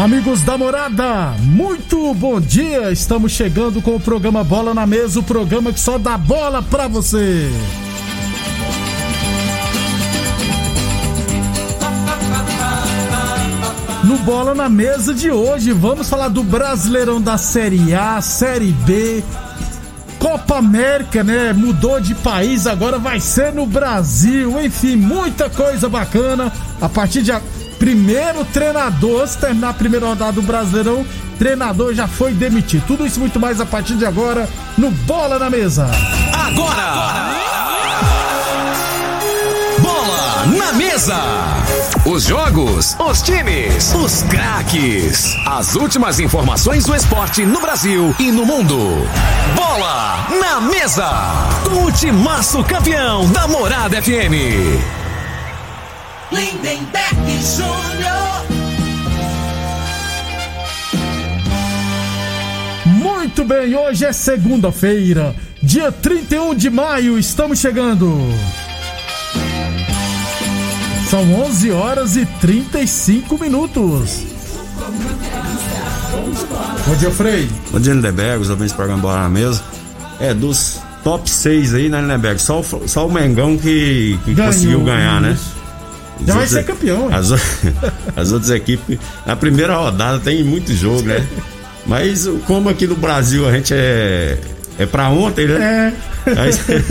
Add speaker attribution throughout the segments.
Speaker 1: Amigos da morada, muito bom dia! Estamos chegando com o programa Bola na Mesa o programa que só dá bola pra você. No Bola na Mesa de hoje, vamos falar do Brasileirão da Série A, Série B, Copa América, né? Mudou de país, agora vai ser no Brasil. Enfim, muita coisa bacana. A partir de primeiro treinador, se terminar a primeira rodada do Brasileirão, treinador já foi demitido. Tudo isso muito mais a partir de agora no Bola na Mesa.
Speaker 2: Agora! Bola na Mesa! Os jogos, os times, os craques. As últimas informações do esporte no Brasil e no mundo. Bola na Mesa! Com o campeão da Morada FM.
Speaker 3: Lindenberg Júnior.
Speaker 1: Muito bem, hoje é segunda-feira, dia 31 de maio, estamos chegando. São 11 horas e 35 minutos. Bom dia, Frei.
Speaker 4: Bom dia, Lindeberg, os ouvintes do programa Bola na Mesa. É, dos top 6 aí, né, Lindeberg? Só, o- só o Mengão que, que
Speaker 1: Ganhou,
Speaker 4: conseguiu ganhar, né?
Speaker 1: Isso. Já vai ser campeão?
Speaker 4: As, as outras equipes, na primeira rodada tem muito jogo, né? Mas como aqui no Brasil a gente é, é pra ontem, né?
Speaker 1: É.
Speaker 4: Aí,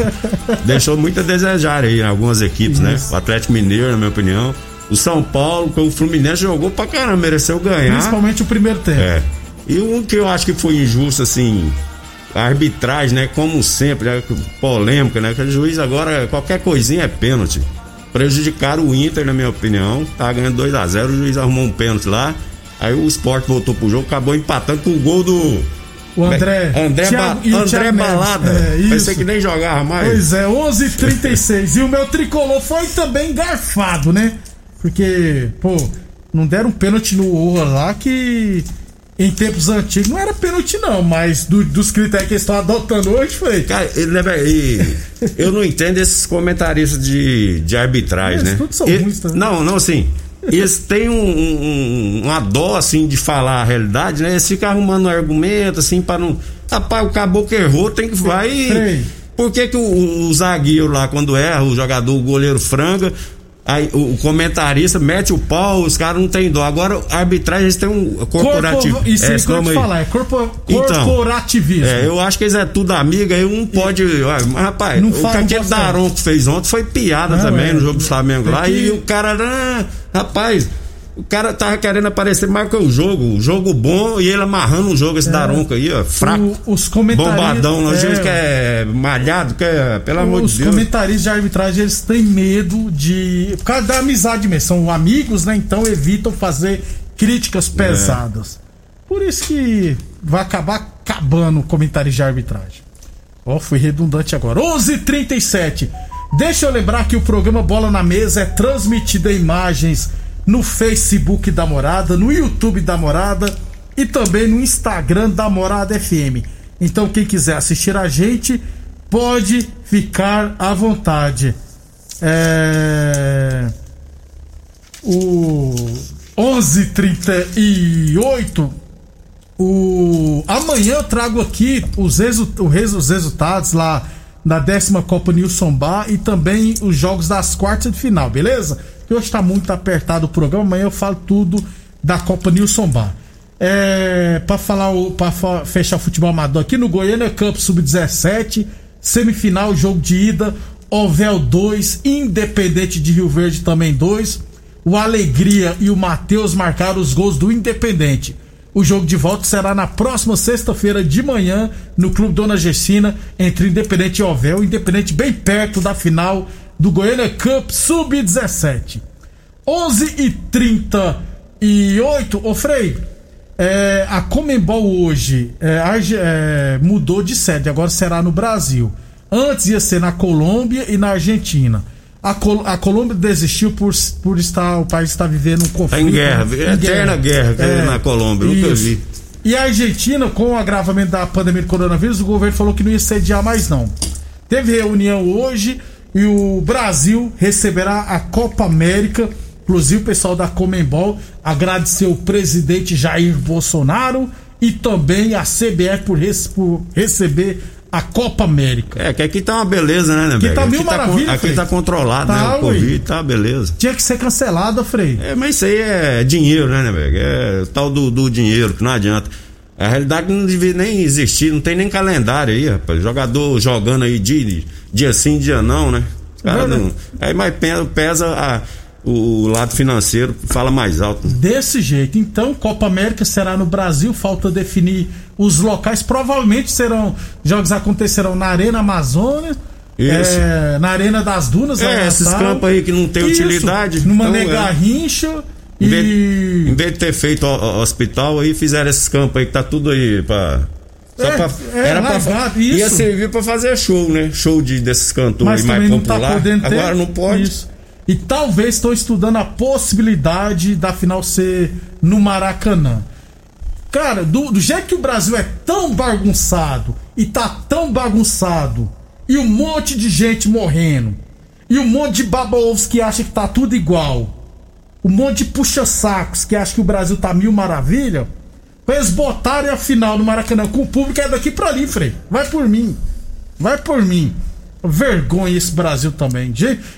Speaker 4: deixou muito a desejar aí em algumas equipes, né? O Atlético Mineiro, na minha opinião. O São Paulo, o Fluminense jogou pra caramba, mereceu ganhar.
Speaker 1: Principalmente o primeiro tempo.
Speaker 4: É. E um que eu acho que foi injusto, assim, a arbitragem, né? Como sempre, né, polêmica, né? Que o juiz agora, qualquer coisinha é pênalti. Prejudicaram o Inter, na minha opinião. Tá ganhando 2 a 0 o juiz arrumou um pênalti lá. Aí o Sport voltou pro jogo, acabou empatando com o gol do.
Speaker 1: O André.
Speaker 4: André,
Speaker 1: Thiago-
Speaker 4: ba André. Balada.
Speaker 1: É, isso.
Speaker 4: Pensei que nem jogava mais.
Speaker 1: Pois é, 11:36 e o meu tricolor foi também garfado, né? Porque, pô, não deram um pênalti no Orra lá que em tempos antigos não era pênalti não, mas do- dos critérios que eles estão adotando hoje foi.
Speaker 4: Cara, ele eu não entendo esses comentaristas de, de arbitragem,
Speaker 1: Eles
Speaker 4: né?
Speaker 1: todos são
Speaker 4: E-
Speaker 1: ruins também.
Speaker 4: Não, não, assim. Eles têm um, um- uma dó, assim, de falar a realidade, né? Eles ficam arrumando argumento, assim, pra não. Rapaz, o caboclo errou, tem que vai. Por que, que o, o zagueiro lá, quando erra, o jogador, o goleiro franga, aí o, o comentarista mete o pau, os caras não têm dó. Agora, a arbitragem, eles têm um corporativo.
Speaker 1: Corpo, isso
Speaker 4: é,
Speaker 1: que eu te falar, é corpo,
Speaker 4: Então,
Speaker 1: corporativismo.
Speaker 4: É, eu acho que eles é tudo amigo, aí um pode. Mas, rapaz,
Speaker 1: Não
Speaker 4: o
Speaker 1: você.
Speaker 4: Daronco fez ontem foi piada
Speaker 1: Não,
Speaker 4: também
Speaker 1: é.
Speaker 4: no jogo do Flamengo lá.
Speaker 1: Tem que-
Speaker 4: E o cara, ah, rapaz, o cara tava querendo aparecer mais que o jogo. O jogo bom e ele amarrando o jogo, esse Daronco aí, ó, fraco.
Speaker 1: O- os comentaristas-
Speaker 4: Bombadão, a
Speaker 1: é.
Speaker 4: gente que é malhado, que é, pelo amor
Speaker 1: Os
Speaker 4: de Deus.
Speaker 1: comentaristas de arbitragem eles têm medo de. Por causa da amizade mesmo. São amigos, né? Então evitam fazer críticas
Speaker 4: É.
Speaker 1: pesadas. Por isso que vai acabar acabando o comentário de arbitragem. Ó, fui redundante agora. 11:37. Deixa eu lembrar que o programa Bola na Mesa é transmitido em imagens no Facebook da Morada, no YouTube da Morada e também no Instagram da Morada FM. Então quem quiser assistir a gente pode ficar à vontade. É... O 11:38 o amanhã eu trago aqui os, resu- os resultados lá da décima Copa Nilson Bar e também os jogos das quartas de final, beleza? Que hoje tá muito apertado o programa, amanhã eu falo tudo da Copa Nilson Bar. É, para falar para fechar o futebol amador aqui no Goiânia Cup Sub-17, semifinal, jogo de ida, Ovel 2, Independente de Rio Verde também 2. o Alegria e o Matheus marcaram os gols do Independente. O jogo de volta será na próxima sexta-feira de manhã no Clube Dona Gessina, entre Independente e Ovel. Independente bem perto da final do Goiânia Cup Sub-17. 11 e 38 Ô Frei, é, a Comembol hoje é, é, mudou de sede, agora será no Brasil. Antes ia ser na Colômbia e na Argentina. A, Col a Colômbia desistiu por, por estar o país está vivendo um conflito.
Speaker 4: Tá em guerra, em eterna guerra, guerra é, na Colômbia, isso. nunca vi.
Speaker 1: E a Argentina, com o agravamento da pandemia do coronavírus, o governo falou que não ia sediar mais não. Teve reunião hoje e o Brasil receberá a Copa América. Inclusive o pessoal da Comembol agradeceu o presidente Jair Bolsonaro e também a CBF por, por receber a Copa América.
Speaker 4: É, que aqui tá uma beleza, né, né
Speaker 1: Aqui tá mil maravilha,
Speaker 4: tá, Aqui tá controlado, tá, né? O Covid tá beleza.
Speaker 1: Tinha que ser cancelado, Frei.
Speaker 4: É, mas isso aí é dinheiro, né, né, É tal do, do dinheiro, que não adianta. A realidade não devia nem existir, não tem nem calendário aí, rapaz. Jogador jogando aí dia, dia sim, dia não, né? Cara, não, aí mais pesa a, o lado financeiro, fala mais alto.
Speaker 1: Desse jeito. Então, Copa América será no Brasil, falta definir os locais. Provavelmente serão. Jogos acontecerão na Arena Amazônia. É, na Arena das Dunas.
Speaker 4: É, esses campos aí que não tem Isso, utilidade.
Speaker 1: Numa então, Negarrincha. É.
Speaker 4: Em vez, em vez de ter feito o, hospital aí, fizeram esses campos aí que tá tudo aí pra.
Speaker 1: É, pra, é, era pra, isso.
Speaker 4: Ia servir pra fazer show, né? Show de, desses cantores mais popular. Tá Agora não pode. Isso.
Speaker 1: E talvez estou estudando a possibilidade da final ser no Maracanã. Cara, do, do jeito que o Brasil é tão bagunçado e tá tão bagunçado, e um monte de gente morrendo, e um monte de baba-ovos que acha que tá tudo igual um monte de puxa-sacos que acha que o Brasil tá mil maravilha, pra eles botarem a final no Maracanã com o público é daqui pra ali, Frei. Vai por mim. Vai por mim. Vergonha esse Brasil também.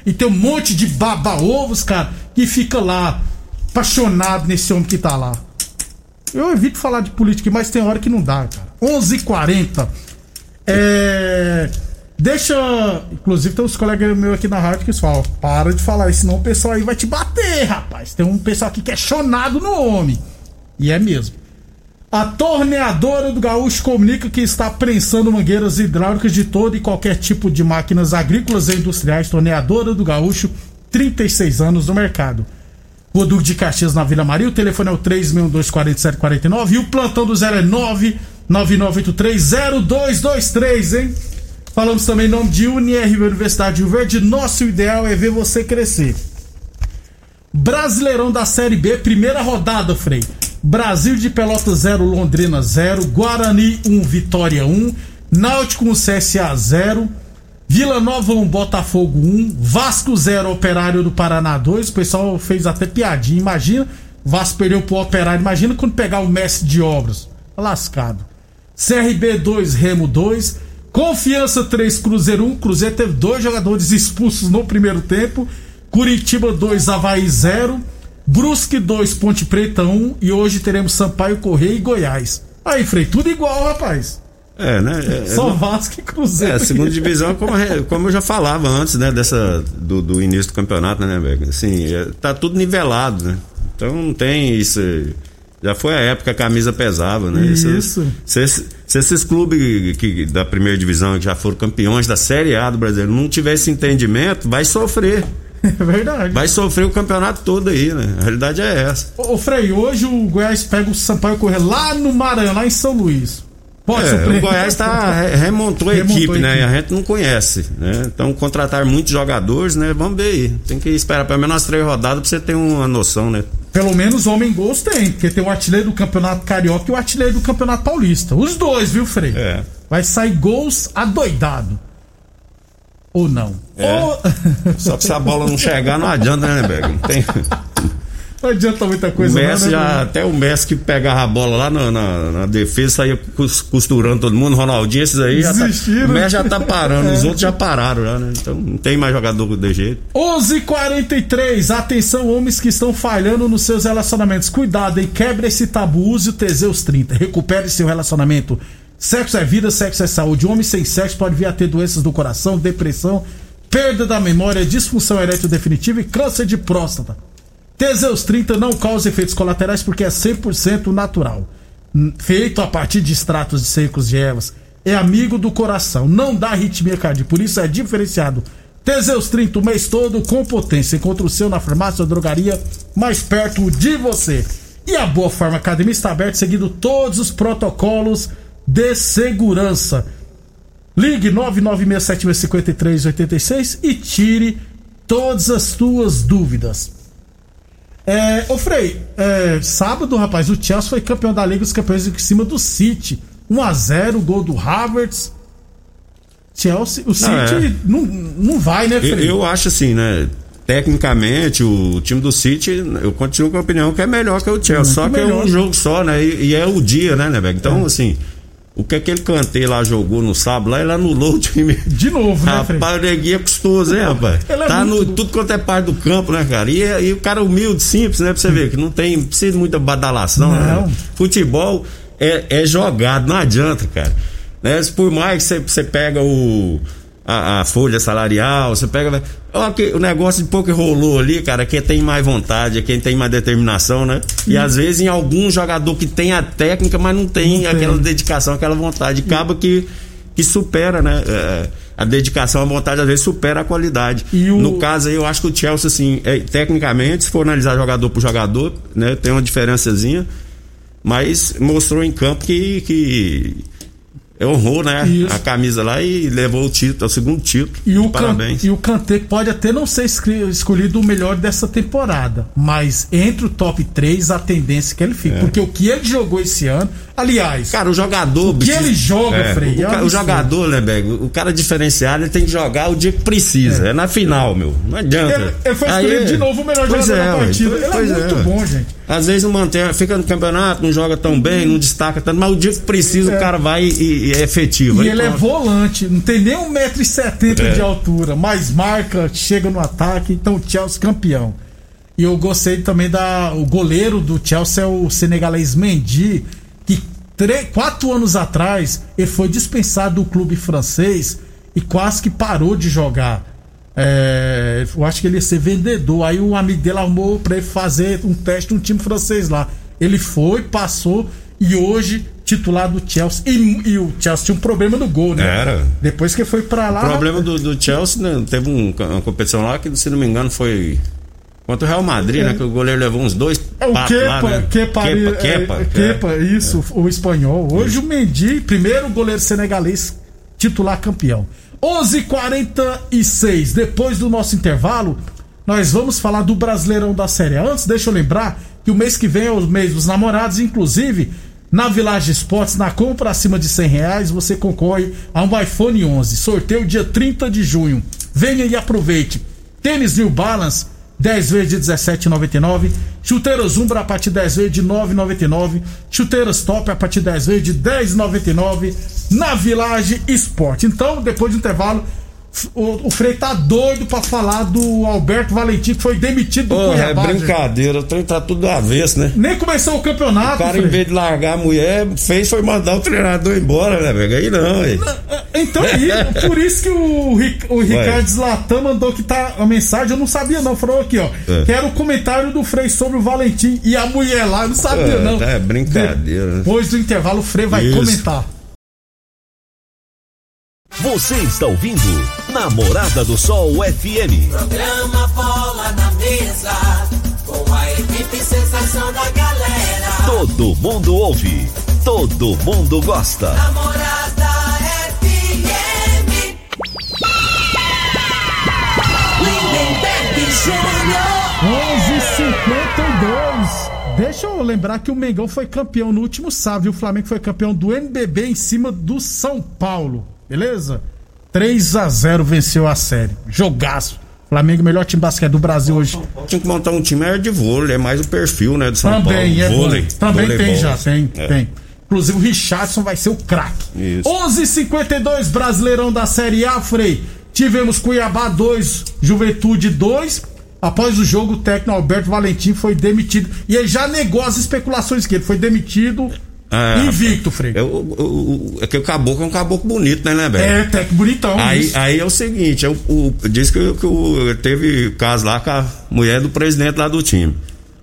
Speaker 1: E tem um monte de baba-ovos, cara, que fica lá, apaixonado nesse homem que tá lá. Eu evito falar de política, mas tem hora que não dá, cara. 11:40 h 40 É. Deixa. Inclusive, tem uns colegas meus aqui na rádio que falam: para de falar isso, senão o pessoal aí vai te bater, rapaz. Tem um pessoal aqui que é no homem. E é mesmo. A torneadora do Gaúcho comunica que está prensando mangueiras hidráulicas de todo e qualquer tipo de máquinas agrícolas e industriais. Torneadora do Gaúcho, 36 anos no mercado. Duque de Caxias na Vila Maria, o telefone é o 3624749 e o plantão do zero é 999830223, hein? Falamos também em nome de UniRV Universidade de Rio Verde. Nosso ideal é ver você crescer. Brasileirão da Série B, primeira rodada, Frei. Brasil de Pelota 0, Londrina 0, Guarani 1, Vitória 1, Náutico 1, CSA 0, Vila Nova 1, Botafogo 1, Vasco 0, Operário do Paraná 2. O pessoal fez até piadinha. Imagina, Vasco perdeu pro Operário. Imagina quando pegar o mestre de obras. Lascado. CRB 2, Remo 2. Confiança 3, Cruzeiro 1. Cruzeiro teve dois jogadores expulsos no primeiro tempo. Curitiba 2, Havaí 0. Brusque 2, Ponte Preta 1. E hoje teremos Sampaio Correia e Goiás. Aí, Frei, tudo igual, rapaz.
Speaker 4: É, né? É,
Speaker 1: Só é, Vasco e Cruzeiro.
Speaker 4: É, a segunda divisão, como, como eu já falava antes, né? Dessa, do, do início do campeonato, né, velho? Assim, é, tá tudo nivelado, né? Então não tem isso. Já foi a época que a camisa pesava, né?
Speaker 1: Isso.
Speaker 4: Se, se, se esses clubes que, da primeira divisão que já foram campeões da Série A do Brasil não tiver esse entendimento, vai sofrer.
Speaker 1: É verdade.
Speaker 4: Vai sofrer o campeonato todo aí, né? A realidade é essa.
Speaker 1: Ô, Frei, hoje o Goiás pega o Sampaio correr lá no Maranhão, lá em São Luís.
Speaker 4: Pode é, o Goiás tá, remontou a remontou equipe, a né? E a gente não conhece, né? Então contratar muitos jogadores, né? Vamos ver aí. Tem que esperar pelo menos as três rodadas pra você ter uma noção, né?
Speaker 1: Pelo menos homem gols tem, porque tem o artilheiro do Campeonato Carioca e o artilheiro do Campeonato Paulista. Os dois, viu, Frei?
Speaker 4: É.
Speaker 1: Vai sair gols adoidado. Ou não.
Speaker 4: É. Ou... Só que se a bola não chegar, não adianta, né, Bega? Não tem.
Speaker 1: Não adianta muita coisa,
Speaker 4: o Messi
Speaker 1: não,
Speaker 4: né, já, Até o Messi que pegava a bola lá na, na, na defesa, saía costurando todo mundo, Ronaldinho, esses aí. Já tá, o Messi já tá parando, é. os outros já pararam, já, né? Então não tem mais jogador de jeito.
Speaker 1: 11:43 Atenção, homens que estão falhando nos seus relacionamentos. Cuidado, hein? Quebre esse tabu, use o Teseus 30. Recupere seu relacionamento. Sexo é vida, sexo é saúde. Homem sem sexo pode vir a ter doenças do coração, depressão, perda da memória, disfunção erétil definitiva e câncer de próstata. Teseus 30 não causa efeitos colaterais porque é 100% natural. Hum, Feito a partir de extratos de secos de ervas. É amigo do coração, não dá arritmia cardíaca, por isso é diferenciado. Teseus 30 o mês todo com potência. Encontra o seu na farmácia ou drogaria mais perto de você. E a Boa Forma Academia está aberta seguindo todos os protocolos de segurança. Ligue 996765386 e tire todas as tuas dúvidas. É, ô Frei, é, sábado, rapaz, o Chelsea foi campeão da Liga dos Campeões em cima do City. 1x0, gol do Havertz. Chelsea, o City
Speaker 4: é.
Speaker 1: não, não vai, né,
Speaker 4: Eu,
Speaker 1: Frei?
Speaker 4: eu acho assim, né? Tecnicamente, o time do City, eu continuo com a opinião que é melhor que o Chelsea. Só que
Speaker 1: melhor.
Speaker 4: é um jogo só, né? E, e é o dia, né, né, Beck? Então, assim, o que aquele Kanté lá jogou no sábado, lá ele anulou o time.
Speaker 1: De novo, né?
Speaker 4: Rapaz, o neguinho é custoso, hein, rapaz?
Speaker 1: Ele é
Speaker 4: tá
Speaker 1: muito-
Speaker 4: no tudo quanto é parte do campo, né, cara? E, e o cara humilde, simples, né? Pra você ver, que não tem, precisa de muita badalação,
Speaker 1: Não.
Speaker 4: né? Futebol é, é jogado, não adianta, cara. Né? Por mais que você, você pega o. A, a folha salarial, você pega. Olha que o negócio de pouco que rolou ali, cara, quem tem mais vontade, é quem tem mais determinação, né? E às vezes em algum jogador que tem a técnica, mas não tem
Speaker 1: Não tem.
Speaker 4: aquela dedicação, aquela vontade. Acaba que, que supera, né? É, a dedicação, a vontade, às vezes supera a qualidade.
Speaker 1: E o-
Speaker 4: No caso aí, eu acho que o Chelsea, assim, é, tecnicamente, se for analisar jogador por jogador, né? Tem uma diferençazinha, mas mostrou em campo que. que honrou, né?
Speaker 1: Isso.
Speaker 4: A camisa lá e levou o título, o segundo título.
Speaker 1: E o,
Speaker 4: Parabéns.
Speaker 1: Kan- e o Kanté pode até não ser escolhido o melhor dessa temporada, mas entre o top 3 a tendência é que ele fique. Porque o que ele jogou esse ano, aliás,
Speaker 4: Cara, o jogador.
Speaker 1: O que ele joga, Frei,
Speaker 4: O,
Speaker 1: é um
Speaker 4: ca- o
Speaker 1: absurdo.
Speaker 4: jogador, né, Bego? O cara diferenciado, ele tem que jogar o dia que precisa. É, na final, meu. Não adianta.
Speaker 1: ele, ele foi
Speaker 4: Aí-
Speaker 1: escolhido de novo o melhor
Speaker 4: Pois
Speaker 1: jogador
Speaker 4: é,
Speaker 1: da partida. Ele
Speaker 4: Pois
Speaker 1: é muito
Speaker 4: ué.
Speaker 1: bom, gente.
Speaker 4: Às vezes não mantém, fica no campeonato, não joga tão bem, não destaca tanto, mas o dia que precisa,
Speaker 1: É.
Speaker 4: o cara vai e, e é efetivo.
Speaker 1: E
Speaker 4: Aí
Speaker 1: ele é volante, não tem nem 1,70m
Speaker 4: É.
Speaker 1: de altura, mas marca, chega no ataque, então o Chelsea campeão. E eu gostei também da. O goleiro do Chelsea é o senegalês Mendy, que tre- quatro anos atrás ele foi dispensado do clube francês e quase que parou de jogar. É, eu acho que ele ia ser vendedor. Aí o amigo dele arrumou pra ele fazer um teste no time francês lá. Ele foi, passou e hoje titular do Chelsea. E, e o Chelsea tinha um problema no gol, né?
Speaker 4: Era.
Speaker 1: Depois que foi pra lá.
Speaker 4: O problema do, do Chelsea, né, teve um- uma competição lá que, se não me engano, foi contra o Real Madrid, né? Que o goleiro levou uns dois
Speaker 1: É o
Speaker 4: patos
Speaker 1: Kepa,
Speaker 4: lá, né?
Speaker 1: Kepa,
Speaker 4: Kepa,
Speaker 1: é,
Speaker 4: Kepa,
Speaker 1: é, Kepa, isso, o espanhol. Hoje o Mendy, primeiro goleiro senegalês, titular campeão. 11:46 depois do nosso intervalo, nós vamos falar do Brasileirão da Série A. Antes, deixa eu lembrar que o mês que vem é o mês dos namorados, inclusive na Village Esportes, na compra acima de 100 reais, você concorre a um iPhone 11. Sorteio dia 30 de junho. Venha e aproveite. Tênis New Balance 10 vezes de 17,99. Chuteiras Umbra a partir de 10 vezes de 9,99. Chuteiras Top a partir de 10 vezes de 10,99 na Village Esporte. Então, depois do intervalo, o, o Frei tá doido pra falar do Alberto Valentim que foi demitido do
Speaker 4: Porra, é
Speaker 1: Cuiabá. gente.
Speaker 4: brincadeira, o trem tá tudo do avesso, né?
Speaker 1: Nem começou o campeonato.
Speaker 4: O cara,
Speaker 1: Frei.
Speaker 4: em vez de largar a mulher, fez foi mandar o treinador embora, né, velho? Aí não, aí.
Speaker 1: Então, e, por isso que o, o Ricardo Zlatan mandou que tá a mensagem, eu não sabia não, falou aqui, ó.
Speaker 4: É.
Speaker 1: Que era o comentário do Frei sobre o Valentim e a mulher lá, eu não sabia
Speaker 4: É,
Speaker 1: não.
Speaker 4: tá, é brincadeira, né?
Speaker 1: Depois do intervalo, o Frei vai
Speaker 4: Isso.
Speaker 1: comentar.
Speaker 2: Você está ouvindo Namorada do Sol FM.
Speaker 3: Programa Bola na Mesa, com a equipe sensação da galera.
Speaker 2: Todo mundo ouve, todo mundo gosta.
Speaker 3: Namorada FM. Lindenberg Júnior.
Speaker 1: 11:52. Deixa eu lembrar que o Mengão foi campeão no último sábado e o Flamengo foi campeão do NBB em cima do São Paulo. Beleza? 3 a 0 venceu a série. Jogaço. Flamengo, melhor time basquete do Brasil hoje.
Speaker 4: Tinha que montar um time era de vôlei, é mais o perfil, né, do São
Speaker 1: Também,
Speaker 4: Paulo.
Speaker 1: é
Speaker 4: vôlei.
Speaker 1: Também tem
Speaker 4: voleibol.
Speaker 1: já, tem,
Speaker 4: É.
Speaker 1: tem. Inclusive o Richardson vai ser o craque.
Speaker 4: Isso.
Speaker 1: 11:52 Brasileirão da Série A, Frei. Tivemos Cuiabá 2, Juventude 2. Após o jogo, o técnico Alberto Valentim foi demitido. E ele já negou as especulações que ele foi demitido
Speaker 4: Ah,
Speaker 1: invicto, Frei.
Speaker 4: É, é que o caboclo é um caboclo bonito, né, né, Beto?
Speaker 1: É, técnico bonitão.
Speaker 4: Aí,
Speaker 1: isso.
Speaker 4: aí é o seguinte, é o, o- diz que, que o- teve caso lá com a mulher do presidente lá do time.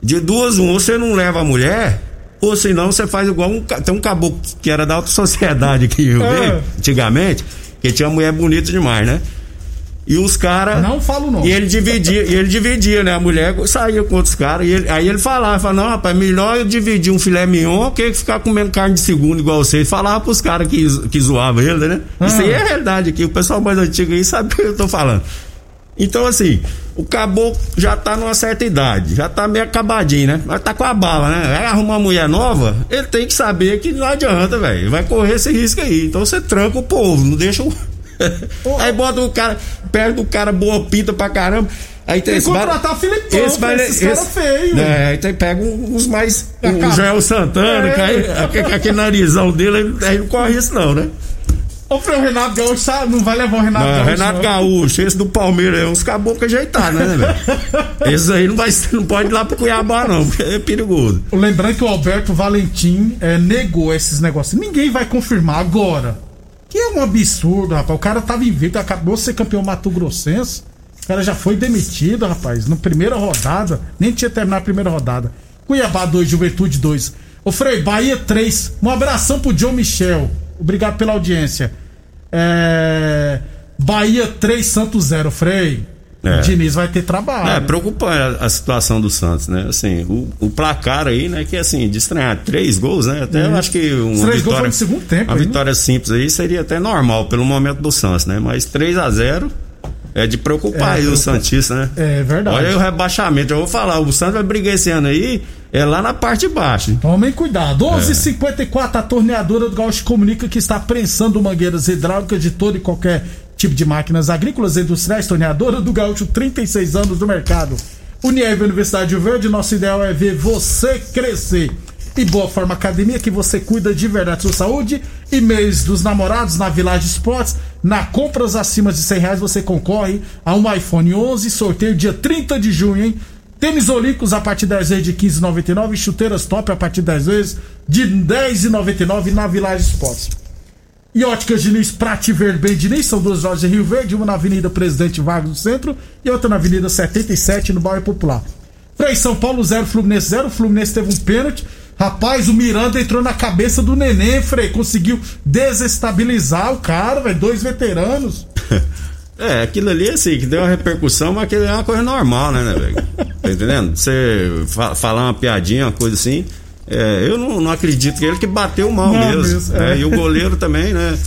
Speaker 4: De duas, um, ou você não leva a mulher, ou senão você faz igual um. Tem um caboclo que era da alta sociedade aqui em Rio
Speaker 1: Ah.
Speaker 4: Verde, antigamente, que tinha mulher bonita demais, né? E os caras.
Speaker 1: Não falo não.
Speaker 4: E ele dividia, e ele dividia, né? A mulher saía com outros caras. E ele- aí ele falava, falava, não, rapaz, melhor eu dividir um filé mignon que ficar comendo carne de segundo igual você. Ele falava pros caras que, que zoavam ele, né? Isso aí é realidade aqui. O pessoal mais antigo aí sabe o que eu tô falando. Então, assim, o caboclo já tá numa certa idade, já tá meio acabadinho, né? Mas tá com a bala, né? Vai arrumar uma mulher nova, ele tem que saber que não adianta, velho. Vai correr esse risco aí. Então você tranca o povo, não deixa o. aí bota o cara, perde o cara boa pinta pra caramba. Aí tem
Speaker 1: Tem que
Speaker 4: esse bar-
Speaker 1: contratar Filipão,
Speaker 4: esse
Speaker 1: esses caras
Speaker 4: esse-
Speaker 1: feios.
Speaker 4: É, aí tem, pega uns mais.
Speaker 1: É,
Speaker 4: O
Speaker 1: cara.
Speaker 4: Joel Santana,
Speaker 1: É.
Speaker 4: que aí, aquele, aquele narizão dele, aí- não corre isso, não, né?
Speaker 1: Ô, Frei, o Renato Gaúcho não vai levar o Renato
Speaker 4: Não,
Speaker 1: Gaúcho.
Speaker 4: Renato
Speaker 1: não.
Speaker 4: Gaúcho, esse do Palmeiras, é uns caboclos ajeitados, né, velho? Esse aí não, vai, não pode ir lá pro Cuiabá, não, porque é perigoso.
Speaker 1: Lembrando que o Alberto Valentim é, negou esses negócios. Ninguém vai confirmar agora. Que é um absurdo, rapaz. O cara tava invicto, acabou de ser campeão Mato Grossense. O cara já foi demitido, rapaz. Na primeira rodada. Nem tinha terminado a primeira rodada. Cuiabá 2, Juventude 2. Ô Frei, Bahia 3. Um abração pro John Michel. Obrigado pela audiência. É... Bahia 3, Santos 0, Frei.
Speaker 4: É.
Speaker 1: O Diniz vai ter trabalho.
Speaker 4: É, preocupante a, situação do Santos, né? Assim, o, o placar aí, né? Que assim, de estranhar três gols, né? Até eu acho que uma
Speaker 1: três gols
Speaker 4: vitória.
Speaker 1: foi no segundo tempo
Speaker 4: Uma
Speaker 1: aí, né?
Speaker 4: vitória simples aí seria até normal pelo momento do Santos, né? Mas 3 a 0 é de preocupar
Speaker 1: É,
Speaker 4: aí o. Santista, né?
Speaker 1: É verdade.
Speaker 4: Olha aí o rebaixamento. Eu vou falar, o Santos vai brigar esse ano aí, é lá na parte de baixo.
Speaker 1: Tomem cuidado. 11:54 a torneadora do Gaúcho comunica que está prensando mangueiras hidráulicas de todo e qualquer tipo de máquinas agrícolas e industriais. Torneadora do Gaúcho, 36 anos no mercado. Unieve Universidade Verde, nosso ideal é ver você crescer. E Boa Forma Academia, que você cuida de verdade sua saúde. E mês dos namorados na Village Sports. Na compras acima de 100 reais você concorre a um iPhone 11. Sorteio dia 30 de junho, hein? Tênis Olímpicos a partir 10 vezes de 15,99. Chuteiras top a partir 10 vezes de 10,99 na Village Sports. E Óticas Diniz, pra te ver bem, Diniz, são duas lojas em Rio Verde, uma na Avenida Presidente Vargas no centro e outra na Avenida 77 no bairro Popular. Frei São Paulo 0, Fluminense 0. O Fluminense teve um pênalti. Rapaz, o Miranda entrou na cabeça do Neném, Frei. Conseguiu desestabilizar o cara, velho. Dois veteranos.
Speaker 4: É, aquilo ali, assim, que deu uma repercussão, mas aquilo é uma coisa normal, né, né, velho? Tá entendendo? Você fa- falar uma piadinha, uma coisa assim. É, eu não, não acredito que ele que bateu mal
Speaker 1: Não,
Speaker 4: mesmo.
Speaker 1: mesmo,
Speaker 4: é,
Speaker 1: é.
Speaker 4: E o goleiro também, né?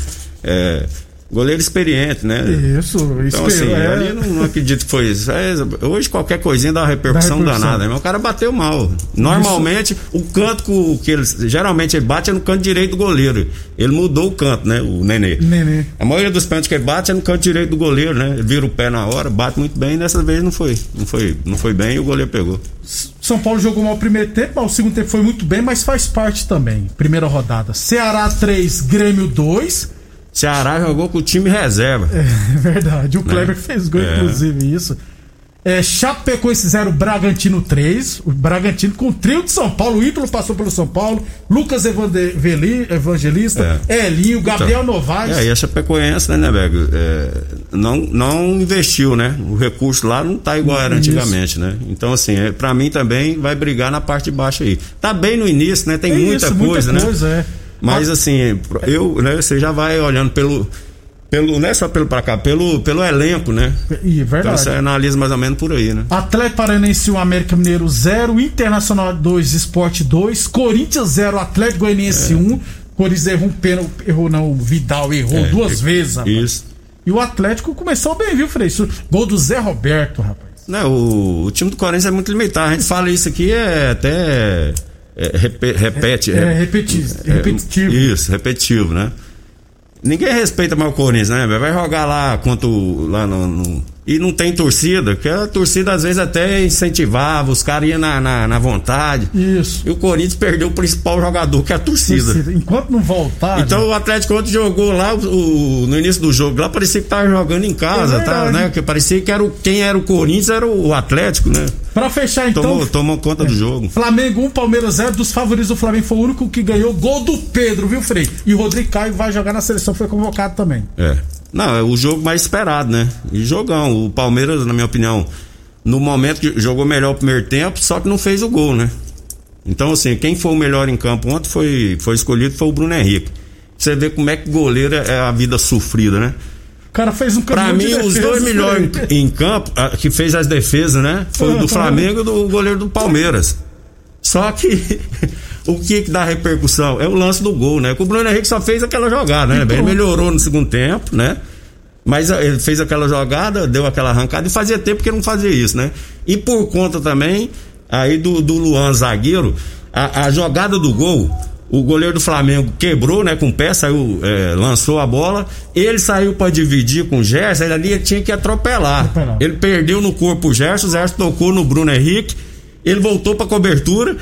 Speaker 4: É, goleiro experiente, né?
Speaker 1: Isso,
Speaker 4: Então, assim,
Speaker 1: é.
Speaker 4: ali não, não acredito que foi isso. É, hoje qualquer coisinha dá uma repercussão,
Speaker 1: Dá repercussão.
Speaker 4: danada, mas o cara bateu mal. Normalmente, o canto que, que ele. Geralmente ele bate é no canto direito do goleiro. Ele mudou o canto, né? O Nenê.
Speaker 1: Nenê.
Speaker 4: A maioria dos pênaltis que ele bate é no canto direito do goleiro, né? Ele vira o pé na hora, bate muito bem, dessa vez não foi. Não foi, não foi bem e o goleiro pegou.
Speaker 1: São Paulo jogou mal o primeiro tempo, mas o segundo tempo foi muito bem, mas faz parte também. Primeira rodada. Ceará 3, Grêmio 2.
Speaker 4: Ceará jogou com o time reserva.
Speaker 1: É verdade. O Kleber fez gol,
Speaker 4: É.
Speaker 1: inclusive, isso. É, Chapecoense 0, Bragantino 3. O Bragantino com o trio de São Paulo. O Ítalo passou pelo São Paulo. Lucas Evande- Veli- Evangelista. Elinho, Gabriel
Speaker 4: Então,
Speaker 1: Novaes.
Speaker 4: É, e a Chapecoense, né, né, Bego? É, não, não investiu, né? O recurso lá não tá igual era
Speaker 1: Isso.
Speaker 4: antigamente, né? Então, assim, é, pra mim também vai brigar na parte de baixo aí. Tá bem no início, né? Tem
Speaker 1: É
Speaker 4: muita
Speaker 1: isso,
Speaker 4: coisa, né?
Speaker 1: coisa, é.
Speaker 4: Mas assim, eu, né, você já vai olhando pelo. Pelo não é só pelo pra cá, pelo, pelo elenco, né?
Speaker 1: Ih,
Speaker 4: Então
Speaker 1: verdade.
Speaker 4: você analisa mais ou menos por aí, né?
Speaker 1: Atlético Paranense 1, América Mineiro 0, Internacional 2, Esporte 2, Corinthians 0, Atlético Goianiense 1. Corinthians errou um pênalti, errou não, o Vidal errou
Speaker 4: É,
Speaker 1: duas
Speaker 4: é,
Speaker 1: vezes, rapaz.
Speaker 4: Isso.
Speaker 1: E o Atlético começou bem, viu, Frei? Gol do Zé Roberto, rapaz.
Speaker 4: Não, o, o time do Corinthians é muito limitado. A gente fala isso aqui é até. é, repe- repete.
Speaker 1: É, repeti-
Speaker 4: é,
Speaker 1: repetitivo.
Speaker 4: Isso, repetitivo, né? Ninguém respeita mais o Corinthians, né? Vai jogar lá contra o, lá no, no- E não tem torcida, porque a torcida às vezes até incentivava, os caras iam na, na, na vontade.
Speaker 1: Isso.
Speaker 4: E o Corinthians perdeu o principal jogador, que é a torcida.
Speaker 1: Torcida. Enquanto não voltar.
Speaker 4: Então
Speaker 1: né?
Speaker 4: o Atlético ontem jogou lá o, no início do jogo, lá parecia que tava jogando em casa,
Speaker 1: É
Speaker 4: tá, né? Que parecia que era o, quem era o Corinthians era o Atlético, né?
Speaker 1: Pra fechar então.
Speaker 4: Tomou, tomou conta do jogo.
Speaker 1: Flamengo 1, Palmeiras 0. Dos favoritos do Flamengo foi o único que ganhou gol do Pedro, viu, Frei? E o Rodrigo Caio vai jogar na seleção, foi convocado também.
Speaker 4: É. Não, é o jogo mais esperado, né? E jogão. O Palmeiras, na minha opinião, no momento que jogou melhor o primeiro tempo, só que não fez o gol, né? Então, assim, quem foi o melhor em campo ontem foi, foi escolhido foi o Bruno Henrique. Você vê como é que goleiro é a vida sofrida, né?
Speaker 1: O cara fez um
Speaker 4: Pra
Speaker 1: caminhão de
Speaker 4: mim, os dois melhores em, em campo, ah, que fez as defesas, né? Foi o do Flamengo e do goleiro do Palmeiras. Só que o que, que dá repercussão? É o lance do gol, né? Que o Bruno Henrique só fez aquela jogada, né? Ele melhorou no segundo tempo, né? Mas ah, ele fez aquela jogada, deu aquela arrancada e fazia tempo que ele não fazia isso, né? E por conta também aí do, do Luan zagueiro, a, a jogada do gol, o goleiro do Flamengo quebrou, né, com o pé, saiu, é, lançou a bola, ele saiu pra dividir com o Gerson, ele ali tinha que atropelar.
Speaker 1: Atropelar.
Speaker 4: Ele perdeu no corpo o Gerson, o Gerson tocou no Bruno Henrique, ele voltou pra cobertura.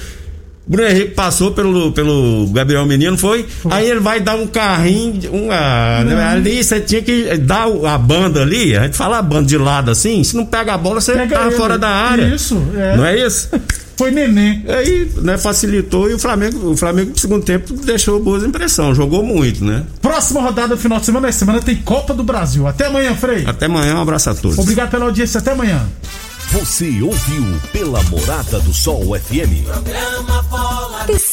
Speaker 4: Bruno Henrique passou pelo, pelo Gabriel Menino, foi? Aí ele vai dar um carrinho, uma, né, ali você tinha que dar a banda ali, a gente fala a banda de lado assim, se não pega a bola, você
Speaker 1: Pega
Speaker 4: tá fora da área.
Speaker 1: Isso, é.
Speaker 4: Não é isso?
Speaker 1: Foi neném.
Speaker 4: Aí, né, facilitou e o Flamengo, o Flamengo no segundo tempo deixou boas impressões, jogou muito, né?
Speaker 1: Próxima rodada do final de semana, essa semana tem Copa do Brasil. Até amanhã, Frei.
Speaker 4: Até amanhã, um abraço a todos.
Speaker 1: Obrigado pela audiência, até amanhã.
Speaker 2: Você ouviu pela Morada do Sol FM.
Speaker 3: Programa Bola
Speaker 5: Tecido